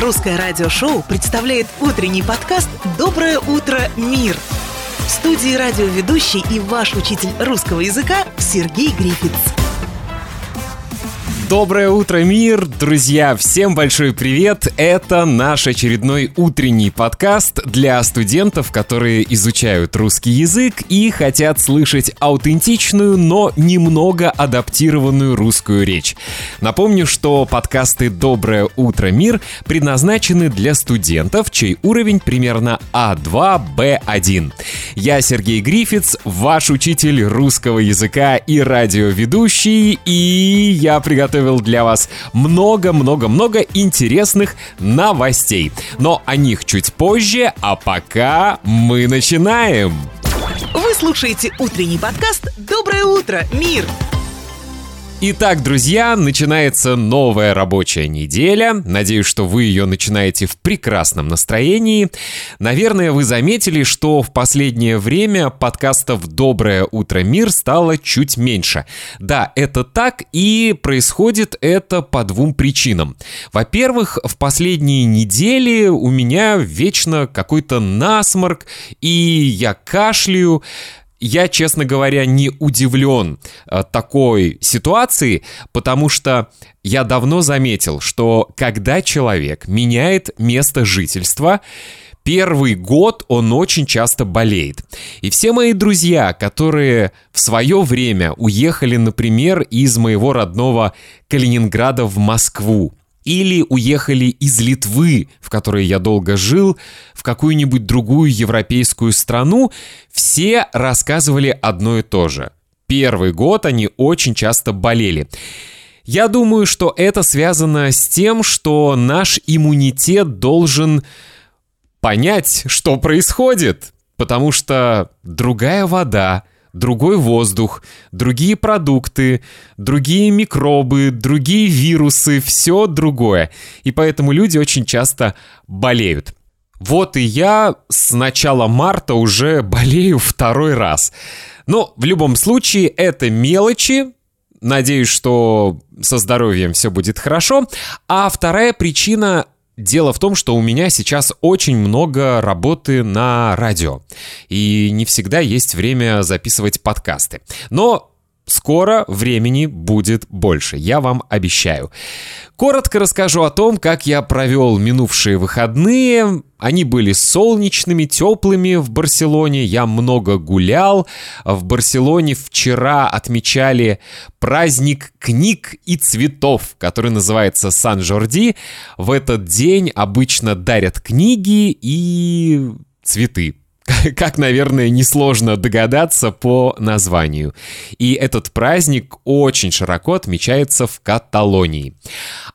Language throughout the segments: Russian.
Русское радиошоу представляет утренний подкаст «Доброе утро, мир». В студии радиоведущий и ваш учитель русского языка Сергей Грифиц. Доброе утро, мир! Друзья, всем большой привет! Это наш очередной утренний подкаст для студентов, которые изучают русский язык и хотят слышать аутентичную, но немного адаптированную русскую речь. Напомню, что подкасты «Доброе утро, мир» предназначены для студентов, чей уровень примерно А2, Б1. Я Сергей Грифиц, ваш учитель русского языка и радиоведущий, и я приготовил приготовил для вас много-много-много интересных новостей. Но о них чуть позже, а пока мы начинаем. Вы слушаете утренний подкаст «Доброе утро, мир!» Итак, друзья, начинается новая рабочая неделя. Надеюсь, что вы ее начинаете в прекрасном настроении. Наверное, вы заметили, что в последнее время подкастов «Доброе утро, мир» стало чуть меньше. Да, это так, и происходит это по двум причинам. Во-первых, в последние недели у меня вечно какой-то насморк, и я кашляю. Я, честно говоря, не удивлен э, такой ситуации, потому что я давно заметил, что когда человек меняет место жительства, первый год он очень часто болеет. И все мои друзья, которые в свое время уехали, например, из моего родного Калининграда в Москву, или уехали из Литвы, в которой я долго жил, в какую-нибудь другую европейскую страну, все рассказывали одно и то же. Первый год они очень часто болели. Я думаю, что это связано с тем, что наш иммунитет должен понять, что происходит, потому что другая вода, другой воздух, другие продукты, другие микробы, другие вирусы, все другое. И поэтому люди очень часто болеют. Вот и я с начала марта уже болею второй раз. Но в любом случае это мелочи, Надеюсь, что со здоровьем все будет хорошо. А вторая причина Дело в том, что у меня сейчас очень много работы на радио, и не всегда есть время записывать подкасты. Но Скоро времени будет больше, я вам обещаю. Коротко расскажу о том, как я провел минувшие выходные. Они были солнечными, теплыми в Барселоне. Я много гулял. В Барселоне вчера отмечали праздник книг и цветов, который называется Сан-Жорди. В этот день обычно дарят книги и цветы как, наверное, несложно догадаться по названию. И этот праздник очень широко отмечается в Каталонии.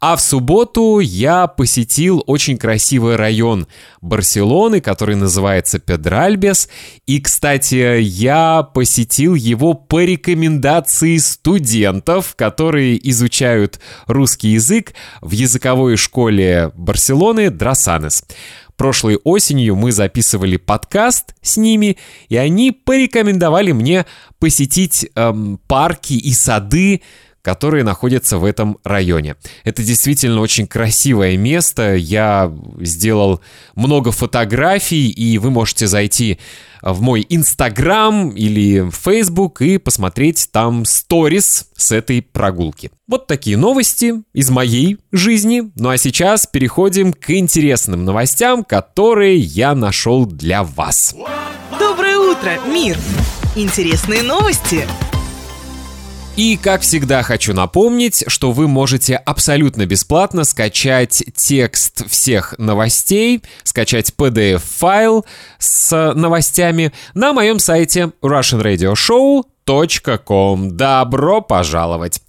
А в субботу я посетил очень красивый район Барселоны, который называется Педральбес. И, кстати, я посетил его по рекомендации студентов, которые изучают русский язык в языковой школе Барселоны Драсанес. Прошлой осенью мы записывали подкаст с ними, и они порекомендовали мне посетить эм, парки и сады, которые находятся в этом районе. Это действительно очень красивое место. Я сделал много фотографий, и вы можете зайти в мой Инстаграм или Фейсбук и посмотреть там сторис с этой прогулки. Вот такие новости из моей жизни. Ну а сейчас переходим к интересным новостям, которые я нашел для вас. Доброе утро, мир! Интересные новости! И, как всегда, хочу напомнить, что вы можете абсолютно бесплатно скачать текст всех новостей, скачать PDF-файл с новостями на моем сайте russianradioshow.com. Добро пожаловать!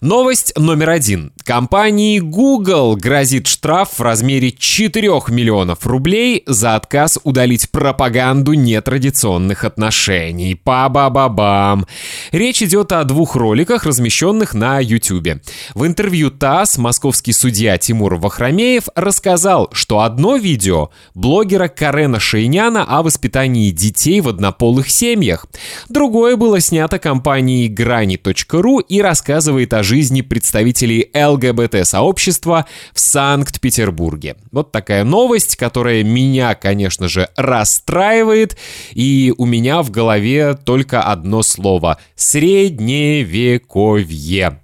Новость номер один. Компании Google грозит штраф в размере 4 миллионов рублей за отказ удалить пропаганду нетрадиционных отношений. Па-ба-ба-бам. Речь идет о двух роликах, размещенных на YouTube. В интервью ТАСС московский судья Тимур Вахрамеев рассказал, что одно видео блогера Карена Шейняна о воспитании детей в однополых семьях. Другое было снято компанией Грани.ру и рассказывает о жизни представителей ЛГБТ-сообщества в Санкт-Петербурге. Вот такая новость, которая меня, конечно же, расстраивает, и у меня в голове только одно слово — средневековье.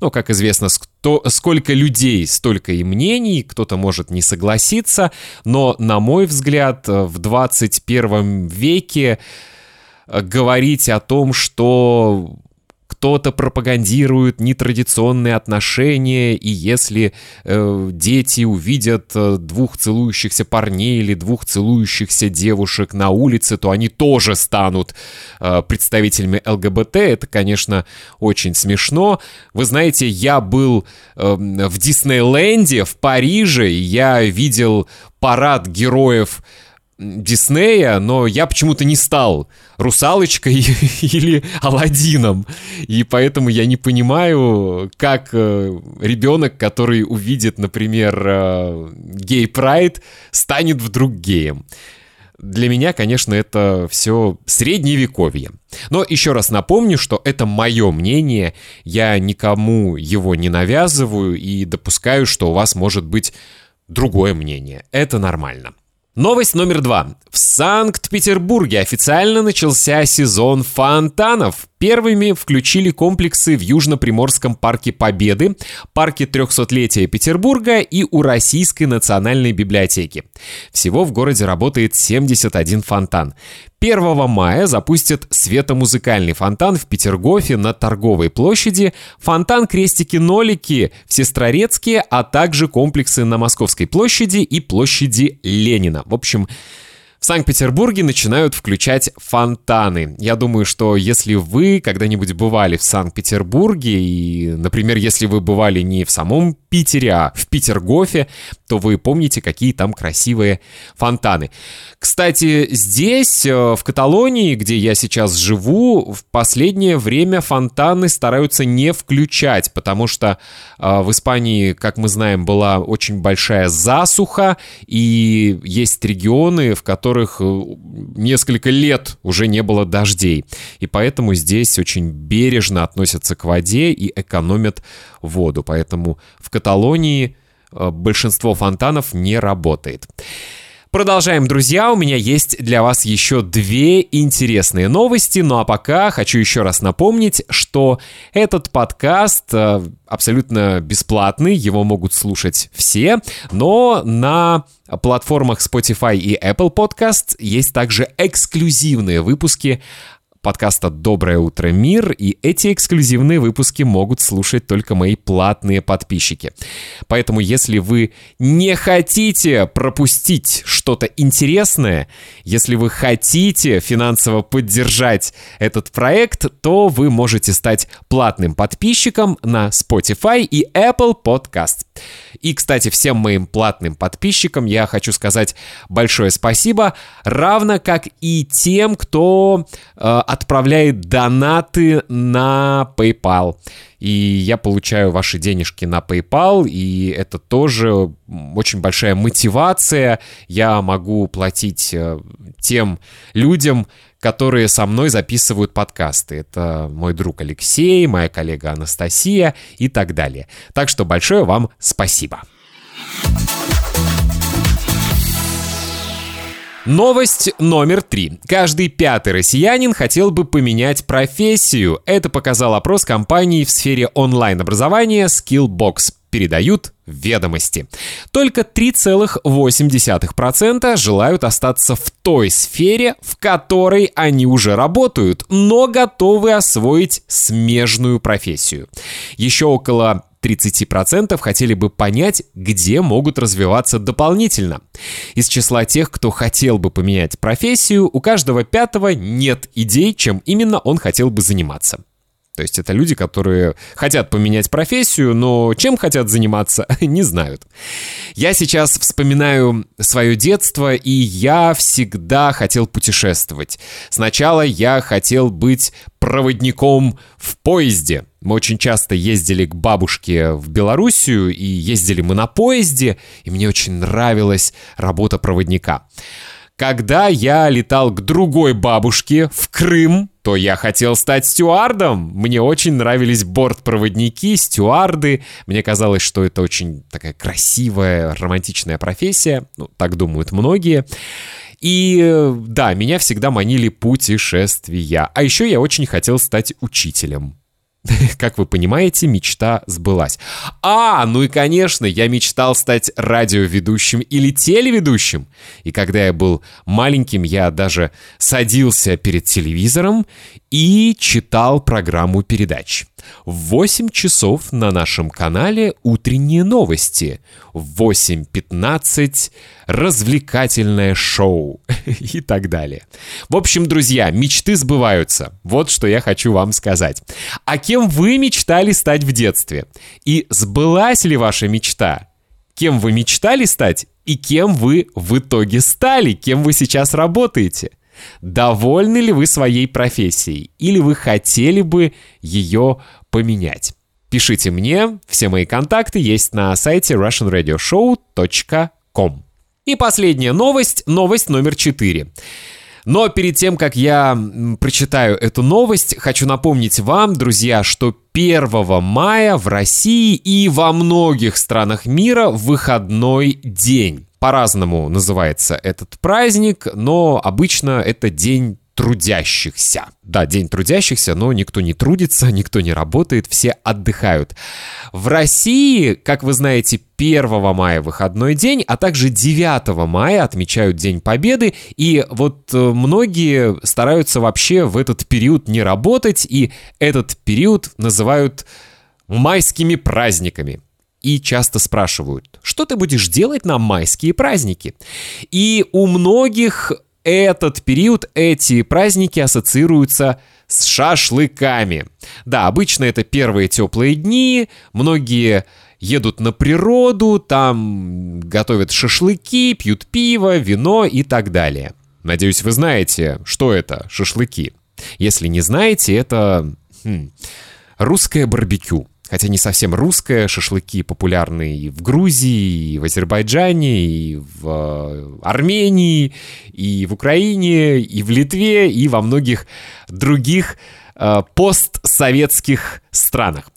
Ну, как известно, кто, сколько людей, столько и мнений, кто-то может не согласиться, но, на мой взгляд, в 21 веке э, говорить о том, что кто-то пропагандирует нетрадиционные отношения, и если э, дети увидят э, двух целующихся парней или двух целующихся девушек на улице, то они тоже станут э, представителями ЛГБТ. Это, конечно, очень смешно. Вы знаете, я был э, в Диснейленде, в Париже, и я видел парад героев Диснея, но я почему-то не стал русалочкой или Алладином. И поэтому я не понимаю, как э, ребенок, который увидит, например, э, гей-прайд, станет вдруг геем. Для меня, конечно, это все средневековье. Но еще раз напомню, что это мое мнение, я никому его не навязываю и допускаю, что у вас может быть другое мнение. Это нормально. Новость номер два. В Санкт-Петербурге официально начался сезон фонтанов. Первыми включили комплексы в Южно-Приморском парке Победы, парке 300-летия Петербурга и у Российской национальной библиотеки. Всего в городе работает 71 фонтан. 1 мая запустят светомузыкальный фонтан в Петергофе на Торговой площади, фонтан Крестики-Нолики в Сестрорецке, а также комплексы на Московской площади и площади Ленина. В общем, в Санкт-Петербурге начинают включать фонтаны. Я думаю, что если вы когда-нибудь бывали в Санкт-Петербурге, и, например, если вы бывали не в самом Питере, а в Петергофе, то вы помните, какие там красивые фонтаны. Кстати, здесь, э, в Каталонии, где я сейчас живу, в последнее время фонтаны стараются не включать, потому что э, в Испании, как мы знаем, была очень большая засуха, и есть регионы, в которых э, несколько лет уже не было дождей. И поэтому здесь очень бережно относятся к воде и экономят воду. Поэтому в Каталонии э, большинство фонтанов не работает. Продолжаем, друзья. У меня есть для вас еще две интересные новости. Ну а пока хочу еще раз напомнить, что этот подкаст э, абсолютно бесплатный, его могут слушать все, но на платформах Spotify и Apple Podcast есть также эксклюзивные выпуски подкаста «Доброе утро, мир», и эти эксклюзивные выпуски могут слушать только мои платные подписчики. Поэтому, если вы не хотите пропустить что-то интересное, если вы хотите финансово поддержать этот проект, то вы можете стать платным подписчиком на Spotify и Apple Podcast. И, кстати, всем моим платным подписчикам я хочу сказать большое спасибо, равно как и тем, кто э, отправляет донаты на PayPal. И я получаю ваши денежки на PayPal, и это тоже очень большая мотивация. Я могу платить э, тем людям, которые со мной записывают подкасты. Это мой друг Алексей, моя коллега Анастасия и так далее. Так что большое вам спасибо. Новость номер три. Каждый пятый россиянин хотел бы поменять профессию. Это показал опрос компании в сфере онлайн-образования Skillbox передают ведомости. Только 3,8% желают остаться в той сфере, в которой они уже работают, но готовы освоить смежную профессию. Еще около 30% хотели бы понять, где могут развиваться дополнительно. Из числа тех, кто хотел бы поменять профессию, у каждого пятого нет идей, чем именно он хотел бы заниматься. То есть это люди, которые хотят поменять профессию, но чем хотят заниматься, не знают. Я сейчас вспоминаю свое детство, и я всегда хотел путешествовать. Сначала я хотел быть проводником в поезде. Мы очень часто ездили к бабушке в Белоруссию, и ездили мы на поезде, и мне очень нравилась работа проводника. Когда я летал к другой бабушке в Крым, то я хотел стать стюардом. Мне очень нравились бортпроводники, стюарды. Мне казалось, что это очень такая красивая, романтичная профессия. Ну, так думают многие. И да, меня всегда манили путешествия. А еще я очень хотел стать учителем. Как вы понимаете, мечта сбылась. А, ну и конечно, я мечтал стать радиоведущим или телеведущим. И когда я был маленьким, я даже садился перед телевизором и читал программу передач. В 8 часов на нашем канале утренние новости. В 8.15 развлекательное шоу и так далее. В общем, друзья, мечты сбываются. Вот что я хочу вам сказать. А кем вы мечтали стать в детстве? И сбылась ли ваша мечта? Кем вы мечтали стать и кем вы в итоге стали? Кем вы сейчас работаете? Довольны ли вы своей профессией? Или вы хотели бы ее поменять? Пишите мне, все мои контакты есть на сайте russianradioshow.com. И последняя новость, новость номер 4. Но перед тем, как я прочитаю эту новость, хочу напомнить вам, друзья, что 1 мая в России и во многих странах мира выходной день. По-разному называется этот праздник, но обычно это день трудящихся. Да, день трудящихся, но никто не трудится, никто не работает, все отдыхают. В России, как вы знаете, 1 мая выходной день, а также 9 мая отмечают День Победы, и вот э, многие стараются вообще в этот период не работать, и этот период называют майскими праздниками и часто спрашивают, что ты будешь делать на майские праздники? И у многих этот период, эти праздники ассоциируются с шашлыками. Да, обычно это первые теплые дни, многие едут на природу, там готовят шашлыки, пьют пиво, вино и так далее. Надеюсь, вы знаете, что это шашлыки. Если не знаете, это хм, русское барбекю хотя не совсем русское, шашлыки популярны и в Грузии, и в Азербайджане, и в э, Армении, и в Украине, и в Литве, и во многих других э, постсоветских странах.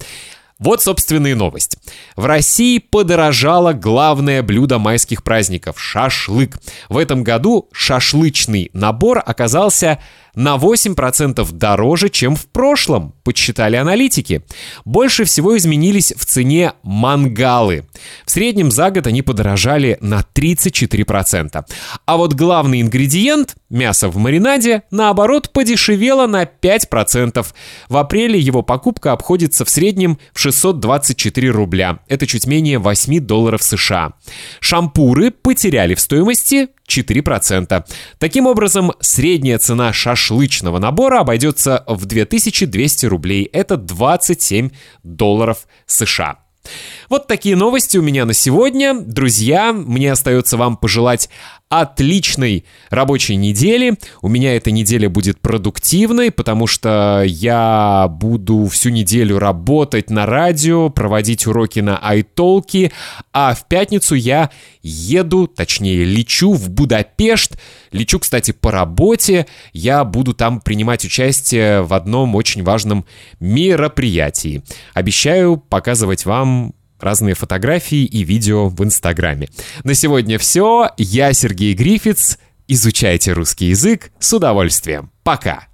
Вот, собственно, и новость. В России подорожало главное блюдо майских праздников – шашлык. В этом году шашлычный набор оказался на 8% дороже, чем в прошлом, подсчитали аналитики. Больше всего изменились в цене мангалы. В среднем за год они подорожали на 34%. А вот главный ингредиент – мясо в маринаде, наоборот, подешевело на 5%. В апреле его покупка обходится в среднем в 624 рубля. Это чуть менее 8 долларов США. Шампуры потеряли в стоимости 4%. Таким образом, средняя цена шашлычного набора обойдется в 2200 рублей. Это 27 долларов США. Вот такие новости у меня на сегодня. Друзья, мне остается вам пожелать отличной рабочей недели. У меня эта неделя будет продуктивной, потому что я буду всю неделю работать на радио, проводить уроки на iTalki, а в пятницу я еду, точнее лечу в Будапешт. Лечу, кстати, по работе. Я буду там принимать участие в одном очень важном мероприятии. Обещаю показывать вам разные фотографии и видео в Инстаграме. На сегодня все. Я Сергей Грифиц. Изучайте русский язык с удовольствием. Пока!